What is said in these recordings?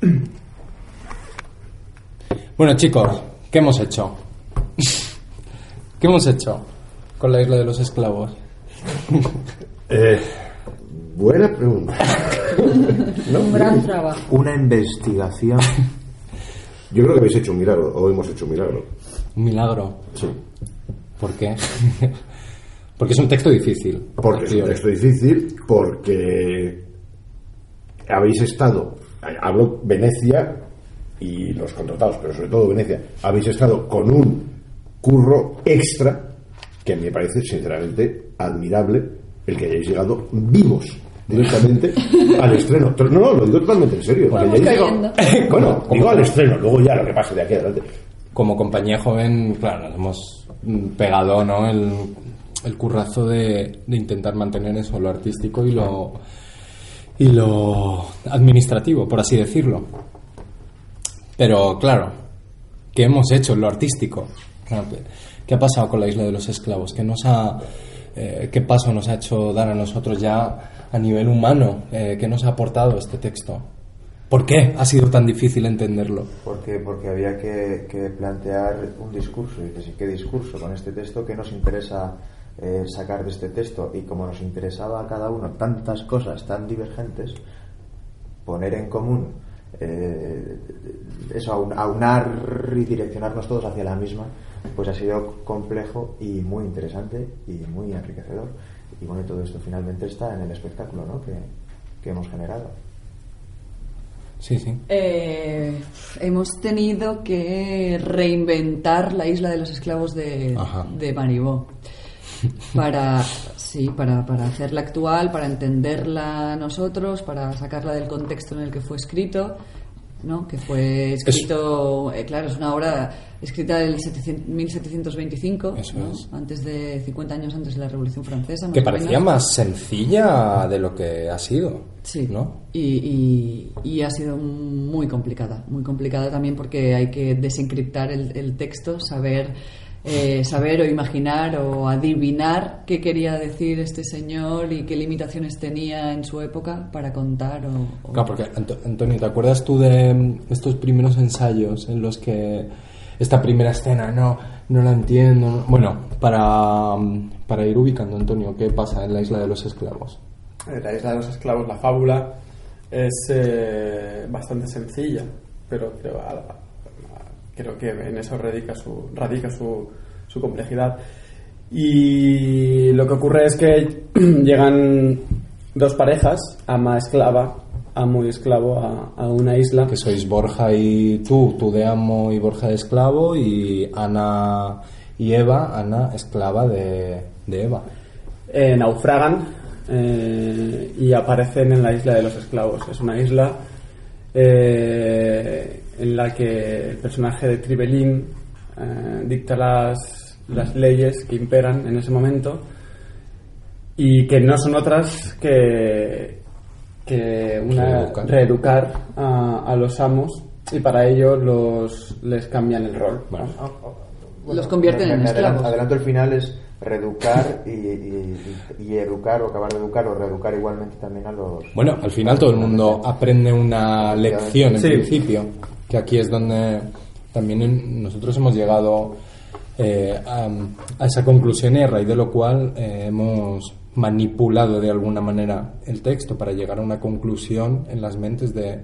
Bueno, chicos, ¿qué hemos hecho? ¿Qué hemos hecho con la isla de los esclavos? Eh, buena pregunta. Un gran trabajo. Una investigación. Yo creo que habéis hecho un milagro, o hemos hecho un milagro. Un milagro. Sí. ¿Por qué? Porque es un texto difícil. Porque es un texto difícil, porque habéis estado, hablo Venecia y los contratados, pero sobre todo Venecia, habéis estado con un curro extra que me parece sinceramente admirable el que hayáis llegado vivos directamente al estreno. No, no, lo digo totalmente en serio. digo- cayendo. bueno, digo al estreno, luego ya lo que pase de aquí adelante. Como compañía joven, claro, nos hemos mm, pegado ¿no? el, el currazo de, de intentar mantener eso, lo artístico y lo, y lo administrativo, por así decirlo. Pero claro, ¿qué hemos hecho en lo artístico? ¿Qué ha pasado con la isla de los esclavos? ¿Qué, nos ha, eh, ¿Qué paso nos ha hecho dar a nosotros ya a nivel humano? Eh, ¿Qué nos ha aportado este texto? ¿Por qué ha sido tan difícil entenderlo? Porque, porque había que, plantear un discurso. Y dices, ¿y qué discurso con este texto? ¿Qué nos interesa eh, sacar de este texto? Y como nos interesaba a cada uno tantas cosas tan divergentes, poner en común, eh, eso, aun- aunar y direccionarnos todos hacia la misma, pues ha sido complejo y muy interesante y muy enriquecedor. Y bueno, y todo esto finalmente está en el espectáculo ¿no? que, que hemos generado. Sí, sí. Eh, hemos tenido que reinventar la isla de los esclavos de, Ajá. de Maribó. Para, sí, para, para hacerla actual, para entenderla nosotros, para sacarla del contexto en el que fue escrito, ¿no? Que fue escrito, eh, claro, es una obra escrita en 1725, Eso ¿no? es. antes de 50 años antes de la Revolución Francesa. Que más parecía más sencilla de lo que ha sido. Sí. ¿No? Y, y- y ha sido muy complicada, muy complicada también porque hay que desencriptar el, el texto, saber, eh, saber o imaginar o adivinar qué quería decir este señor y qué limitaciones tenía en su época para contar o... o- Claro, porque Anto- Antonio, ¿te acuerdas tú de mm, estos primeros ensayos en los que esta primera escena no, no la entiendo? no- Bueno, para, mm, para ir ubicando, Antonio, ¿qué pasa en la isla de los esclavos? Eh, La isla de los esclavos, la fábula, es eh, bastante sencilla, pero creo, a- a- creo que en eso radica su, radica su, su complejidad. Y lo que ocurre es que llegan dos parejas, ama esclava, amo y esclavo, a, a una isla. Que sois Borja y tú, tú de amo y Borja de esclavo, y Ana y Eva, Ana esclava de, de Eva. eh, naufragan eh, y aparecen en la isla de los esclavos. Es una isla eh, en la que el personaje de Tribelín eh, dicta las, las leyes que imperan en ese momento y que no son otras que, que una, Reeducar. reeducar a, a los amos y para ello los, les cambian el rol. Bueno, Los convierten me- en me esclavos. adelanto, el final es reeducar y, y- y- y educar o acabar de educar o reeducar igualmente también a los Bueno, al final todo el mundo aprende una lección en Sí. principio, que aquí es donde también nosotros hemos llegado eh, a, a esa conclusión y a raíz de lo cual eh, hemos manipulado de alguna manera el texto para llegar a una conclusión en las mentes de,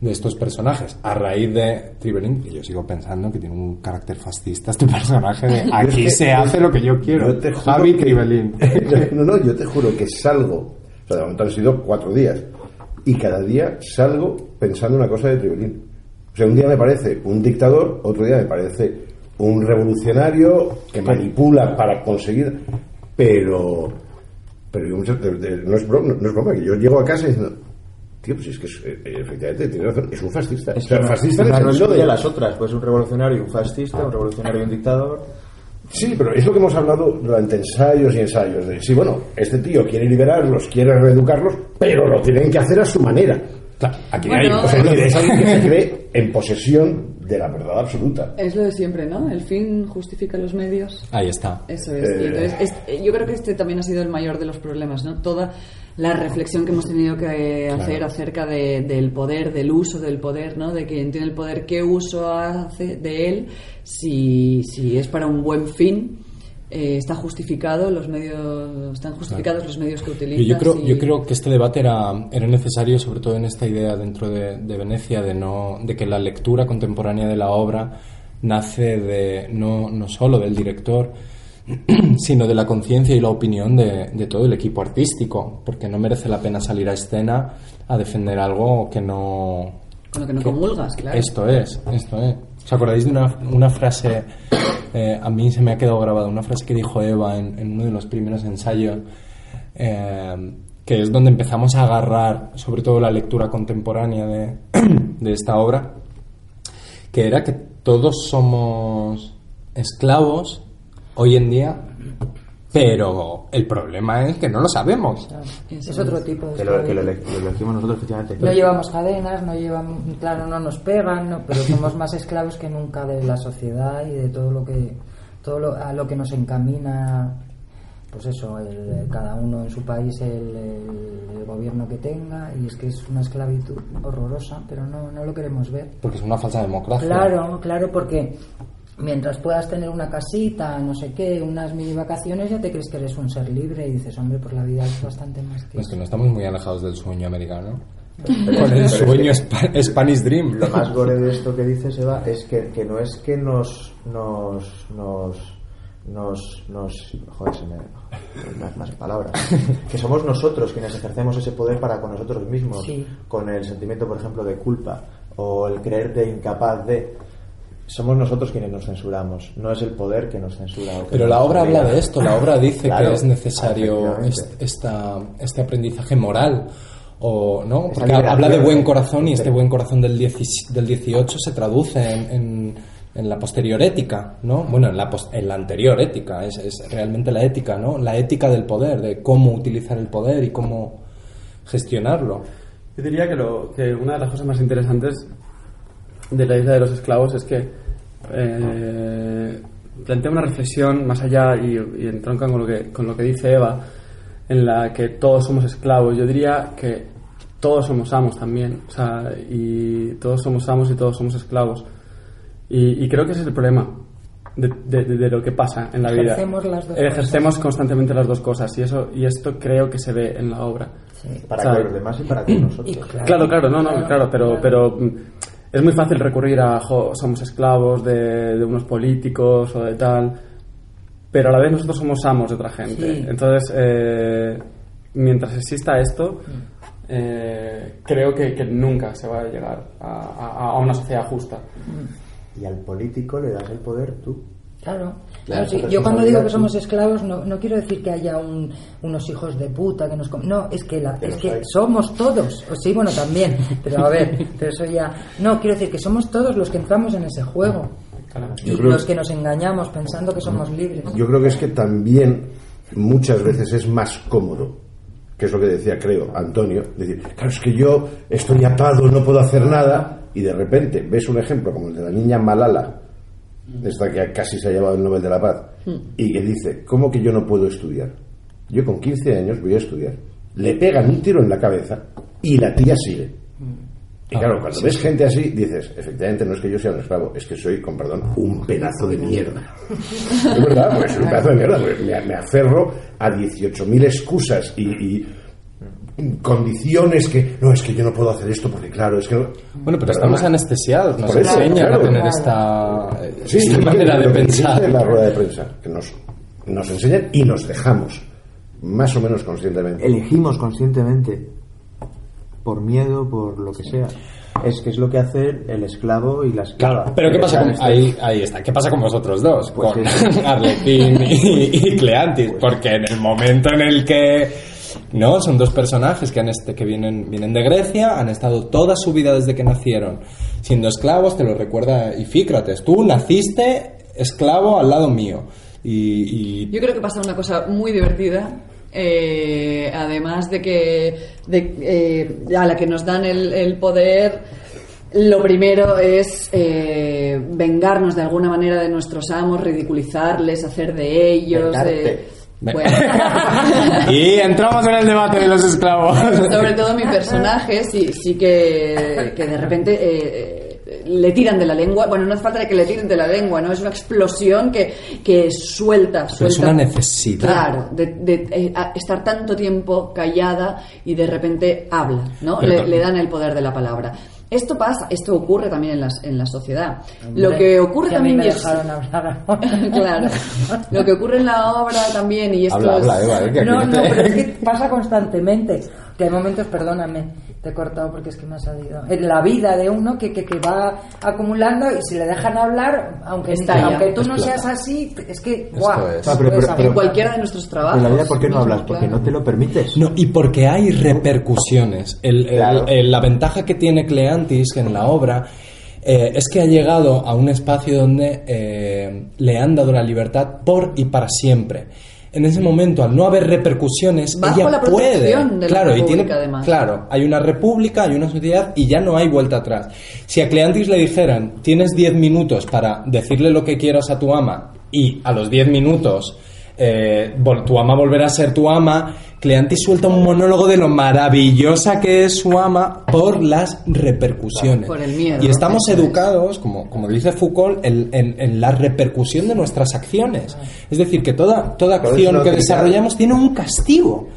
de estos personajes. A raíz de Trivelin, que yo sigo pensando que tiene un carácter fascista este personaje de aquí que- se hace lo que yo quiero. Yo te juro Javi que- no, no, yo te juro que salgo. O sea, de momento han sido cuatro días. Y cada día salgo pensando una cosa de Tribelín. O sea, un día me parece un dictador, otro día me parece un revolucionario que manipula para conseguir. Pero. Pero yo muchas- de- de- no, es broma, no es broma, que yo llego a casa diciendo. Tío, pues es que es, eh, efectivamente tiene razón, es un fascista. Es O sea, fascista no sentido excluye de- las otras. Pues un revolucionario y un fascista, un revolucionario y un dictador. Sí, pero es lo que hemos hablado durante ensayos y ensayos. De, sí, bueno, este tío quiere liberarlos, quiere reeducarlos, pero lo tienen que hacer a su manera. Claro, aquí Bueno, hay, o sea, eh, es alguien que se cree en posesión de la verdad absoluta. Es lo de siempre, ¿no? El fin justifica los medios. Ahí está. Eso es. Eh. Y entonces, es- yo creo que este también ha sido el mayor de los problemas, ¿no? Toda la reflexión que hemos tenido que hacer acerca de- del poder, del uso del poder, ¿no? De quien tiene el poder, qué uso hace de él, si, si es para un buen fin. Eh, está justificado los medios están justificados los medios que Yo, utilizan yo creo, yo creo que este debate era, era necesario, sobre todo en esta idea dentro de, de Venecia, de, no, de que la lectura contemporánea de la obra nace de, no, no solo del director, sino de la conciencia y la opinión de, de todo el equipo artístico, porque no merece la pena salir a escena a defender algo que no... con lo que no comulgas claro Esto es, esto es. ¿Os acordáis de una, una frase, eh, a mí se me ha quedado grabada, una frase que dijo Eva en, en uno de los primeros ensayos, eh, que es donde empezamos a agarrar sobre todo la lectura contemporánea de, de esta obra, que era que todos somos esclavos hoy en día, pero el problema es que no lo sabemos. Eso Es otro tipo de Que lo, que lo, esclavitud. ele- lo elegimos nosotros, efectivamente. No llevamos cadenas, no llevamos, claro, no nos pegan, no, pero somos más esclavos que nunca de la sociedad y de todo lo que, todo lo, a lo que nos encamina, pues eso, el- cada uno en su país, el, el- el gobierno que tenga, y es que es una esclavitud horrorosa, pero no, no lo queremos ver. Porque es una falsa democracia. Claro, claro, porque mientras puedas tener una casita, no sé qué, unas mini vacaciones, ya te crees que eres un ser libre y dices, hombre, pues la vida es bastante más que Es que eso. no estamos muy alejados del sueño americano. Pero- Con el es que- sueño Spa- Spanish Dream. Lo más gore de esto que dices, Eva, es que, que no es que nos. nos. nos. nos. nos joder, se me. Más, más palabras. Que somos nosotros quienes ejercemos ese poder para con nosotros mismos. Sí. Con el sentimiento, por ejemplo, de culpa o el creerte incapaz de. Somos nosotros quienes nos censuramos, no es el poder que nos censura. o que Pero nos la obra habla de esto, la obra dice Claro, que es necesario efectivamente. est- esta, este aprendizaje moral. O, ¿no? Porque habla de buen ¿no? corazón y este buen corazón del, 10 del 18 se traduce en, en- en la posterior ética, ¿no? Bueno, en la, pos- en la anterior ética, es, es realmente la ética, ¿no? La ética del poder, de cómo utilizar el poder y cómo gestionarlo. Yo diría que, lo, que una de las cosas más interesantes de la isla de los esclavos es que eh, plantea una reflexión más allá y, y entronca con lo, que, con lo que dice Eva, en la que todos somos esclavos. Yo diría que todos somos amos también, o sea, y todos somos amos y todos somos esclavos. Y, y creo que ese es el problema de, de- de- de lo que pasa en la vida. Ejercemos las dos Ejercemos constantemente las dos cosas y eso y esto creo que se ve en la obra. Para O sea, con los demás y para con nosotros. Y claro. Claro, claro, no, no, claro, pero, pero es muy fácil recurrir a jo, somos esclavos de, de unos políticos o de tal, pero a la vez nosotros somos amos de otra gente. Sí. Entonces, eh, mientras exista esto, eh, creo que, que nunca se va a llegar a, a- a una sociedad justa. Y al político le das el poder tú. Claro, Claro, sí. yo cuando digo que somos esclavos no, no quiero decir que haya un- unos hijos de puta que nos no es que la, es que hay. somos todos O sí bueno también pero a ver pero eso ya no quiero decir que somos todos los que entramos en ese juego Claro. y Yo creo- los que nos engañamos pensando que somos libres Yo creo que es que también muchas veces es más cómodo, que es lo que decía, creo, Antonio, decir, claro, es que yo estoy atado, no puedo hacer nada, y de repente ves un ejemplo como el de la niña Malala, esta que casi se ha llevado el Nobel de la Paz, y que dice, ¿cómo que yo no puedo estudiar? Yo con 15 años voy a estudiar. Le pegan un tiro en la cabeza y la tía sigue. Y claro, cuando ves gente así, dices, efectivamente no es que yo sea un esclavo, es que soy, con perdón, un pedazo de mierda. es verdad, pues un pedazo de mierda, pues me, me aferro a 18.000 excusas y, y condiciones que, no, es que yo no puedo hacer esto porque claro, es que... no- Bueno, pero estamos anestesiados, nos enseñan claro. a tener esta, Sí, esta sí, manera de pensar. en la rueda de prensa, que nos, nos enseñan y nos dejamos, más o menos conscientemente. Elegimos conscientemente, por miedo, por lo que sea. Es que es lo que hace el esclavo y la esclava. Pero ¿qué pasa con ahí, ahí está? ¿Qué pasa con vosotros dos? Pues con. Arlequín y, y Cleantis, Pues- porque en el momento en el que No, son dos personajes que, han este, que vienen, vienen de Grecia, han estado toda su vida desde que nacieron siendo esclavos, te lo recuerda Ifícrates. Tú naciste esclavo al lado mío. Y, y Yo creo que pasa una cosa muy divertida. eh, además de que de, eh, a la que nos dan el, el poder, lo primero es eh, vengarnos de alguna manera de nuestros amos, ridiculizarles, hacer de ellos. Vengarte. Bueno. y entramos en el debate de los esclavos. Sobre todo mi personaje, sí, sí que, que de repente eh, eh, le tiran de la lengua. Bueno, no hace falta que le tiren de la lengua, ¿no? Es una explosión que, que suelta, Pero es suelta. una necesidad. Claro, de, de, eh, estar tanto tiempo callada y de repente habla, ¿no? Le dan el poder de la palabra. Esto pasa, esto ocurre también en, las, en la sociedad. Lo Hombre, que ocurre que a mí también me y es- dejaron hablar ahora. claro. Lo que ocurre en la obra también y esto Habla, es- habla, Eva, eh, que No, te- no, pero es que pasa constantemente. Que hay momentos, perdóname, te he cortado porque es que me ha salido. En la vida de uno que, que, que va acumulando y si le dejan hablar, aunque, Estalla. aunque tú no seas así, es que, guau, es. Ah, pero- pero- hablar. en cualquiera de nuestros trabajos. En la vida, ¿por qué no hablas? Porque claro. no te lo permites. No, y porque hay repercusiones. El- el- Claro. el- la ventaja que tiene Cleantis en la obra eh, es que ha llegado a un espacio donde eh, le han dado la libertad por y para siempre. En ese momento, al no haber repercusiones, Bajo ella la puede. la claro, y tiene, además. claro, hay una república, hay una sociedad y ya no hay vuelta atrás. Si a Cleantis le dijeran, tienes 10 minutos para decirle lo que quieras a tu ama y a los 10 minutos eh, tu ama volverá a ser tu ama, Cleantis suelta un monólogo de lo maravillosa que es su ama por las repercusiones. Por el miedo, Y estamos educados, como, como dice Foucault, en, en- en la repercusión de nuestras acciones. Es decir, que toda, toda acción que desarrollamos tiene un castigo.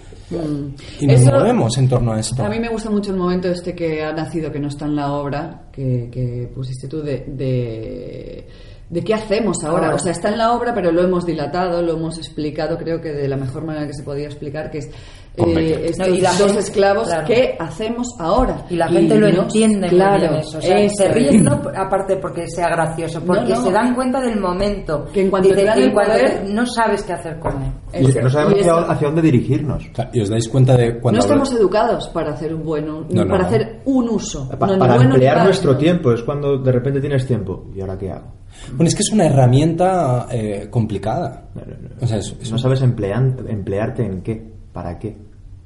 Y nos Eso- movemos en torno a esto. A mí me gusta mucho el momento este que ha nacido, que no está en la obra, que, que pusiste tú, de, de, de qué hacemos ahora. Ahora. O sea, está en la obra, pero lo hemos dilatado, lo hemos explicado, creo que de la mejor manera que se podía explicar, que es eh, estos No, y la dos gente- esclavos, claro. ¿qué hacemos ahora? Y la gente lo no- entiende muy claro, bien eso. O sea, eso se ríen no aparte porque sea gracioso, porque no. se dan cuenta del momento. Que en cuanto te que el en cuanto poder- te- no sabes qué hacer con él. Y que no sabemos hacia, dónde dirigirnos. O sea, y os dais cuenta de cuando no hablo- estamos educados para hacer un buen u- No, no, para no. hacer un uso Pa- no, ni para bueno emplear nuestro tiempo es cuando de repente tienes tiempo. ¿Y ahora qué hago? Bueno, es que es una herramienta eh, complicada. No, no, no. O sea, es- es No un- sabes emplean- emplearte en qué, para qué,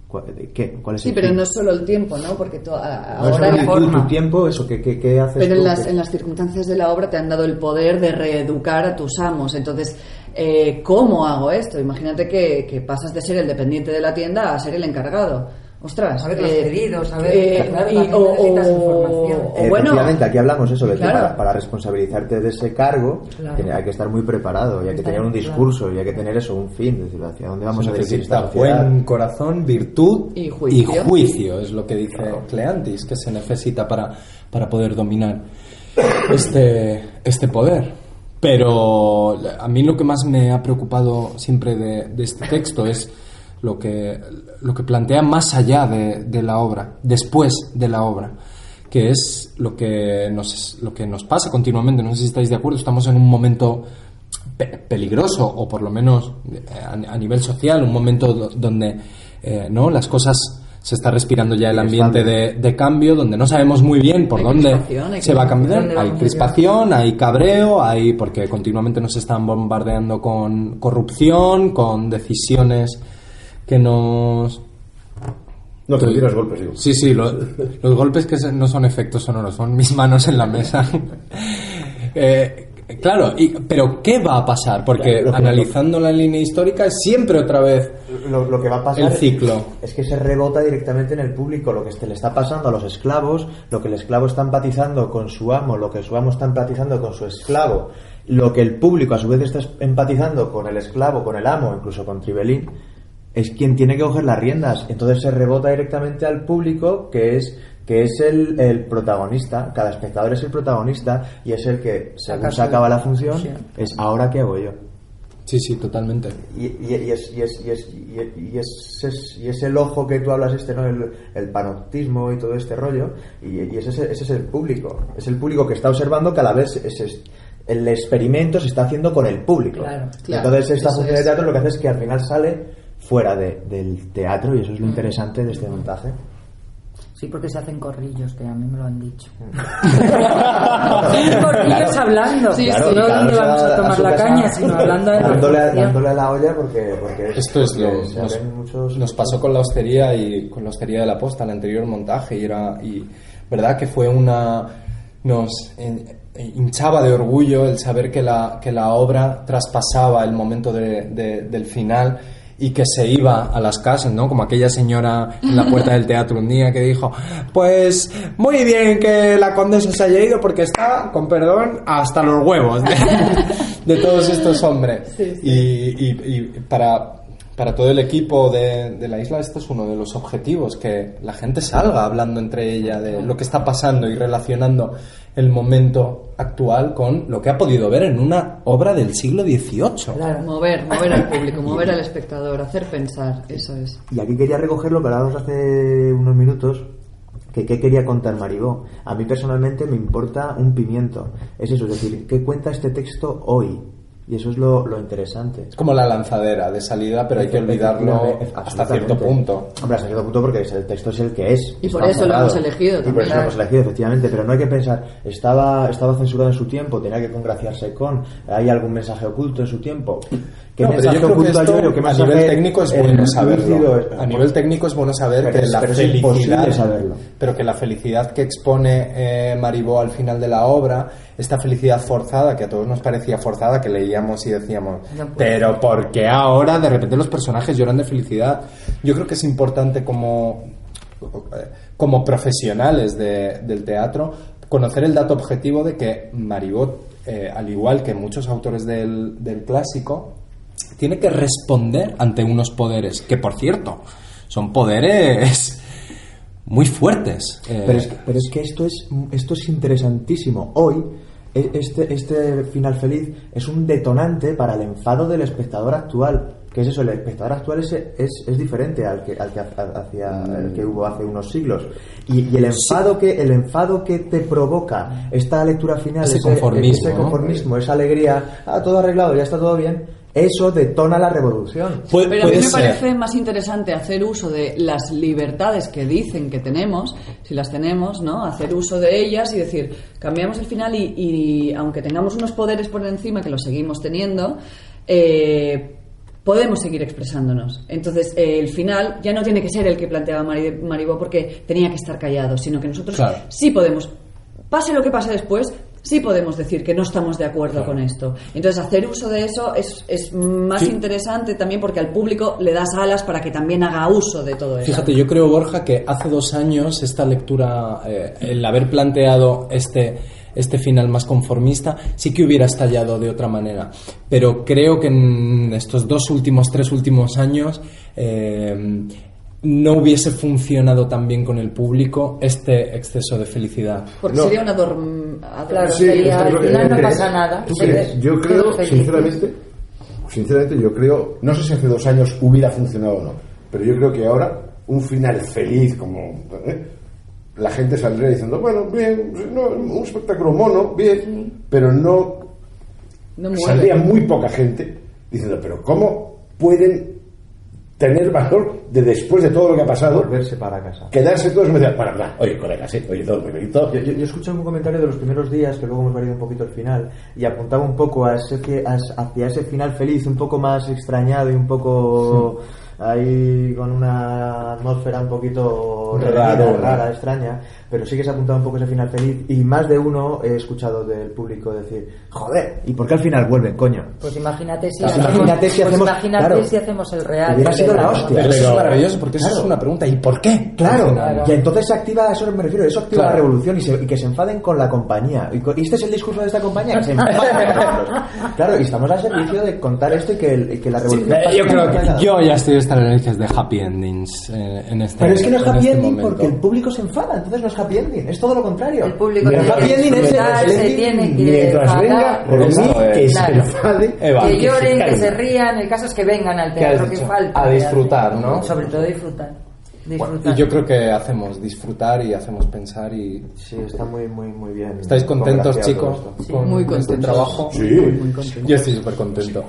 ¿Cuál, de qué, cuál es sí el pero no es solo el tiempo no porque to- a- No ahora la forma tu tiempo, eso, ¿qué, qué, qué haces Pero en tú? las, ¿Qué- en las circunstancias de la obra te han dado el poder de reeducar a tus amos. Entonces, eh, ¿cómo hago esto? Imagínate que, que pasas de ser el dependiente de la tienda a ser el encargado. Ostras. Saber los pedidos, saber- eh, claro, y- o, necesitas o- Eh, bueno, aquí hablamos eso, de que Claro. para, para responsabilizarte de ese cargo Claro. hay que estar muy preparado y hay que tener un claro. discurso y hay que tener eso, un fin, es decir, hacia dónde vamos se a dirigir esta buen corazón, virtud Y juicio. juicio, es lo que dice Cleantis, que se necesita para, para poder dominar este, este poder. Pero a mí lo que más me ha preocupado siempre de, de este texto es lo que, lo que plantea más allá de, de la obra, después de la obra, que es lo que, nos, lo que nos pasa continuamente. No sé si estáis de acuerdo, estamos en un momento pe- peligroso, o por lo menos eh, a, a nivel social, un momento do- donde eh, no las cosas se está respirando ya el ambiente de, de cambio, donde no sabemos muy bien por Hay dónde se va a cambiar. ¿Dónde Hay crispación, hay cabreo, hay porque continuamente nos están bombardeando con corrupción, con decisiones que nos No, me tiras golpes, digo. Sí, sí, lo- los golpes que se- no son efectos sonoros, son mis manos en la mesa. Eh, claro, y- pero ¿qué va a pasar? Porque analizando la línea histórica es siempre otra vez Lo, lo que va a pasar el ciclo. es que se rebota directamente en el público lo que este- le está pasando a los esclavos, lo que el esclavo está empatizando con su amo, lo que su amo está empatizando con su esclavo, lo que el público a su vez está empatizando con el esclavo, con el amo, incluso con Tribelín, es quien tiene que coger las riendas. Entonces se rebota directamente al público que es que es el, el protagonista, cada espectador es el protagonista y es el que, según Saca se acaba la función, es ahora qué hago yo. Sí, sí, totalmente. Y, y- y es, y, es, y, es, y, es, y es- es- y es el ojo que tú hablas, este, ¿no? El, el panoptismo y todo este rollo, y, y ese, es- ese es el público. Es el público que está observando cada vez el experimento se está haciendo con el público. Claro, claro, Entonces esta función de teatro lo que hace es que al final sale fuera de- del teatro y eso es lo interesante de este montaje. Sí, porque se hacen corrillos, que a mí me lo han dicho. corrillos hablando. Sí, Claro, no cada donde uno vamos a tomar su la casa caña, sino hablando de la dándole, producción. dándole a la olla porque, porque Esto es lo porque se nos, muchos nos pasó con la hostería y con la hostería de la posta, el anterior montaje y era y verdad que fue una nos eh, hinchaba de orgullo el saber que la que la obra traspasaba el momento de- de- del final y que se iba a las casas, ¿no? Como aquella señora en la puerta del teatro un día que dijo, pues muy bien que la condesa se haya ido porque está, con perdón, hasta los huevos de, de todos estos hombres. Y, y- y para, para todo el equipo de, de la isla esto es uno de los objetivos, que la gente salga hablando entre ella de lo que está pasando y relacionando el momento actual con lo que ha podido ver en una obra del siglo XVIII. Mover, mover al público, mover al espectador, hacer pensar, eso es. Y aquí quería recoger lo que hablábamos hace unos minutos, que qué quería contar Maribó. A mí personalmente me importa un pimiento. Es eso, es decir, ¿qué cuenta este texto hoy? Y eso es lo, lo interesante. Es como la lanzadera de salida, pero hay que olvidarlo hasta cierto punto. Hombre, hasta cierto punto porque el texto es el que es. Y por eso lo cerrado. hemos elegido Y por también. eso lo hemos elegido, efectivamente. Pero no hay que pensar, estaba, estaba censurado en su tiempo, tenía que congraciarse con, hay algún mensaje oculto en su tiempo. ¿Qué No, pero mensaje yo creo que oculto hay esto, hoy o qué a nivel técnico es bueno saberlo. es- A nivel técnico es bueno saber Pero que es- la felicidad, saberlo. pero que la felicidad que expone eh, Maribó al final de la obra, esta felicidad forzada que a todos nos parecía forzada, que leíamos y decíamos, No pero ¿por qué ahora de repente los personajes lloran de felicidad? Yo creo que es importante como como profesionales de- del teatro conocer el dato objetivo de que Maribó, eh, al igual que muchos autores del, del clásico, tiene que responder ante unos poderes, que por cierto, son poderes muy fuertes. Eh, Pero es, que, pero es que esto es, esto es interesantísimo. Hoy, e- este, este final feliz es un detonante para el enfado del espectador actual. que es eso? El espectador actual es, es, es diferente al que, al que, ha- hacia, el que hubo hace unos siglos. Y, y el, enfado que, el enfado que te provoca esta lectura final, Ese conformismo, ese ¿no? conformismo, esa alegría, ah, todo arreglado, ya está todo bien, eso detona la revolución. Pero a mí me ser. parece más interesante hacer uso de las libertades que dicen que tenemos, si las tenemos, ¿no? Hacer uso de ellas y decir, cambiamos el final y, y aunque tengamos unos poderes por encima, que los seguimos teniendo, eh, podemos seguir expresándonos. Entonces, eh, el final ya no tiene que ser el que planteaba Mari- Maribó porque tenía que estar callado, sino que nosotros Claro. sí podemos, pase lo que pase después, sí podemos decir que no estamos de acuerdo con esto. Entonces, hacer uso de eso es, es más Sí. interesante también porque al público le das alas para que también haga uso de todo eso. Fíjate, yo creo, Borja, que hace dos años esta lectura, eh, el haber planteado este, este final más conformista, sí que hubiera estallado de otra manera. Pero creo que en estos dos últimos, tres últimos años, eh, no hubiese funcionado tan bien con el público este exceso de felicidad. Porque No. sería una Claro, Sí, al que final no crees. pasa nada. Yo creo, sinceramente, sinceramente, yo creo, no sé si hace dos años hubiera funcionado o no, pero yo creo que ahora un final feliz, como ¿eh? la gente saldría diciendo, bueno, bien, no, un espectáculo mono, bien, pero no No saldría muy poca gente diciendo, pero ¿cómo pueden tener valor de después de todo lo que ha pasado, Volverse para casa. quedarse todos y me decían, para, para, oye, colega, sí, oye, todo muy bonito, Yo, yo, yo escuché un comentario de los primeros días, que luego hemos variado un poquito al final, y apuntaba un poco a ese, que- a- hacia ese final feliz, un poco más extrañado y un poco ahí con una atmósfera un poquito ¿no? rara, extraña, pero sí que se ha apuntado un poco ese final feliz, y más de uno he escuchado del público decir, joder, ¿y por qué al final vuelven, coño? Pues imagínate si, Pues hacemos, imagínate si pues hacemos- imagínate claro. si hacemos el real. Hubiera sido la hostia. Pero eso es maravilloso porque eso claro. es una pregunta. ¿Y por qué? Claro, final. y entonces se activa, a eso me refiero, eso activa Claro. la revolución y, se- y que se enfaden con la compañía. Y, y este es el discurso de esta compañía, que se enfaden con nosotros. Claro, y estamos al servicio de contar esto y que, el- y que la revolución... Pase yo creo que yo ya estoy hasta las narices de happy endings eh, en este Pero es que no es happy este ending momento. porque el público se enfada, entonces no es happy ending, es todo lo contrario. El público el tiene happy que ending es el, se ending tiene que mientras venga por mí que se Claro. enfade, Eva, que lloren, que se rían, el caso es que vengan al ¿Qué has teatro, que falta. A disfrutar, ¿no? Sobre todo disfrutar. Bueno, y yo creo que hacemos disfrutar y hacemos pensar y Sí, está muy, muy, muy bien. ¿Estáis contentos, chicos, con muy este contentos. trabajo? Sí. Muy contentos. Yo estoy súper contento.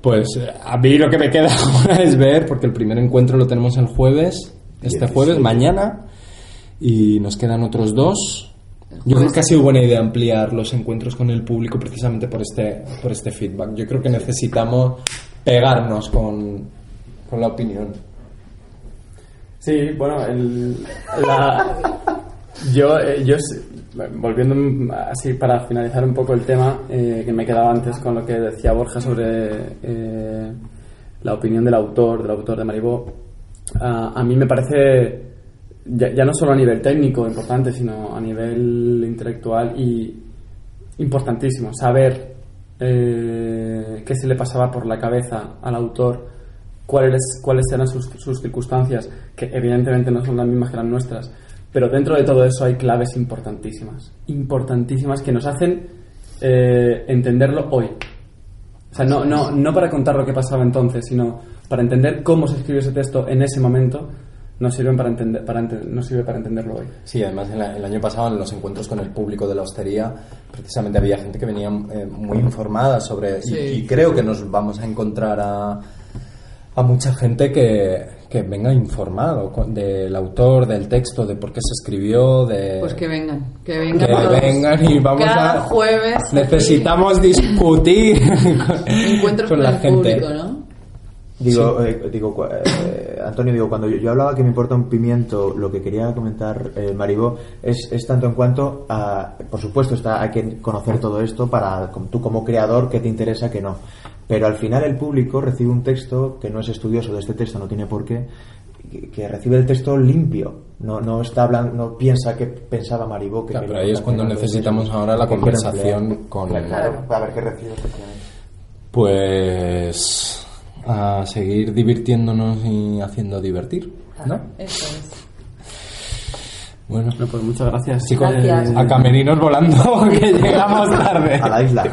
Pues eh, a mí lo que me queda ahora es ver, porque el primer encuentro lo tenemos el jueves, este 17. jueves, mañana, y nos quedan otros dos. Yo creo que ha sido buena idea ampliar los encuentros con el público precisamente por este, por este feedback. Yo creo que necesitamos pegarnos con, con la opinión. Sí, bueno, el, la, yo, eh, yo, volviendo así para finalizar un poco el tema eh, que me quedaba antes con lo que decía Borja sobre eh, la opinión del autor, del autor de Maribó, a mí me parece, ya, ya no solo a nivel técnico importante, sino a nivel intelectual y importantísimo, saber eh, qué se le pasaba por la cabeza al autor, cuáles, cuáles eran sus, sus circunstancias, que evidentemente no son las mismas que las nuestras, pero dentro de todo eso hay claves importantísimas, importantísimas que nos hacen eh, entenderlo hoy. O sea, no, no, no para contar lo que pasaba entonces, sino para entender cómo se escribió ese texto en ese momento, nos sirven para entender, para ente- nos sirve para entenderlo hoy. Sí, además el, el año pasado en los encuentros con el público de la hostería, precisamente había gente que venía eh, muy informada sobre... y- Sí. Y, creo que nos vamos a encontrar a, a mucha gente que, que venga informado con- del autor, del texto, de por qué se escribió, de... Pues que vengan, que vengan. que todos. vengan y vamos Cada a... jueves. aquí, Necesitamos discutir encuentros con, con la el gente. público, ¿no? Digo, eh, digo eh, Antonio, digo, cuando yo, yo hablaba que me importa un pimiento, lo que quería comentar eh, Maribó es, es tanto en cuanto a, por supuesto, está, hay que conocer todo esto para como tú como creador que te interesa que no. Pero al final el público recibe un texto que no es estudioso de este texto, no tiene por qué, que, que recibe el texto limpio, no, no está hablando, no piensa que pensaba Maribó que Claro, pero ahí es cuando necesitamos eso, ahora la conversación con- Claro, a ver qué recibe efectivamente. Pues a seguir divirtiéndonos y haciendo divertir, ¿no? Eso es. Bueno, Bueno, pues muchas gracias. Gracias. a camerinos volando que llegamos tarde. A la isla.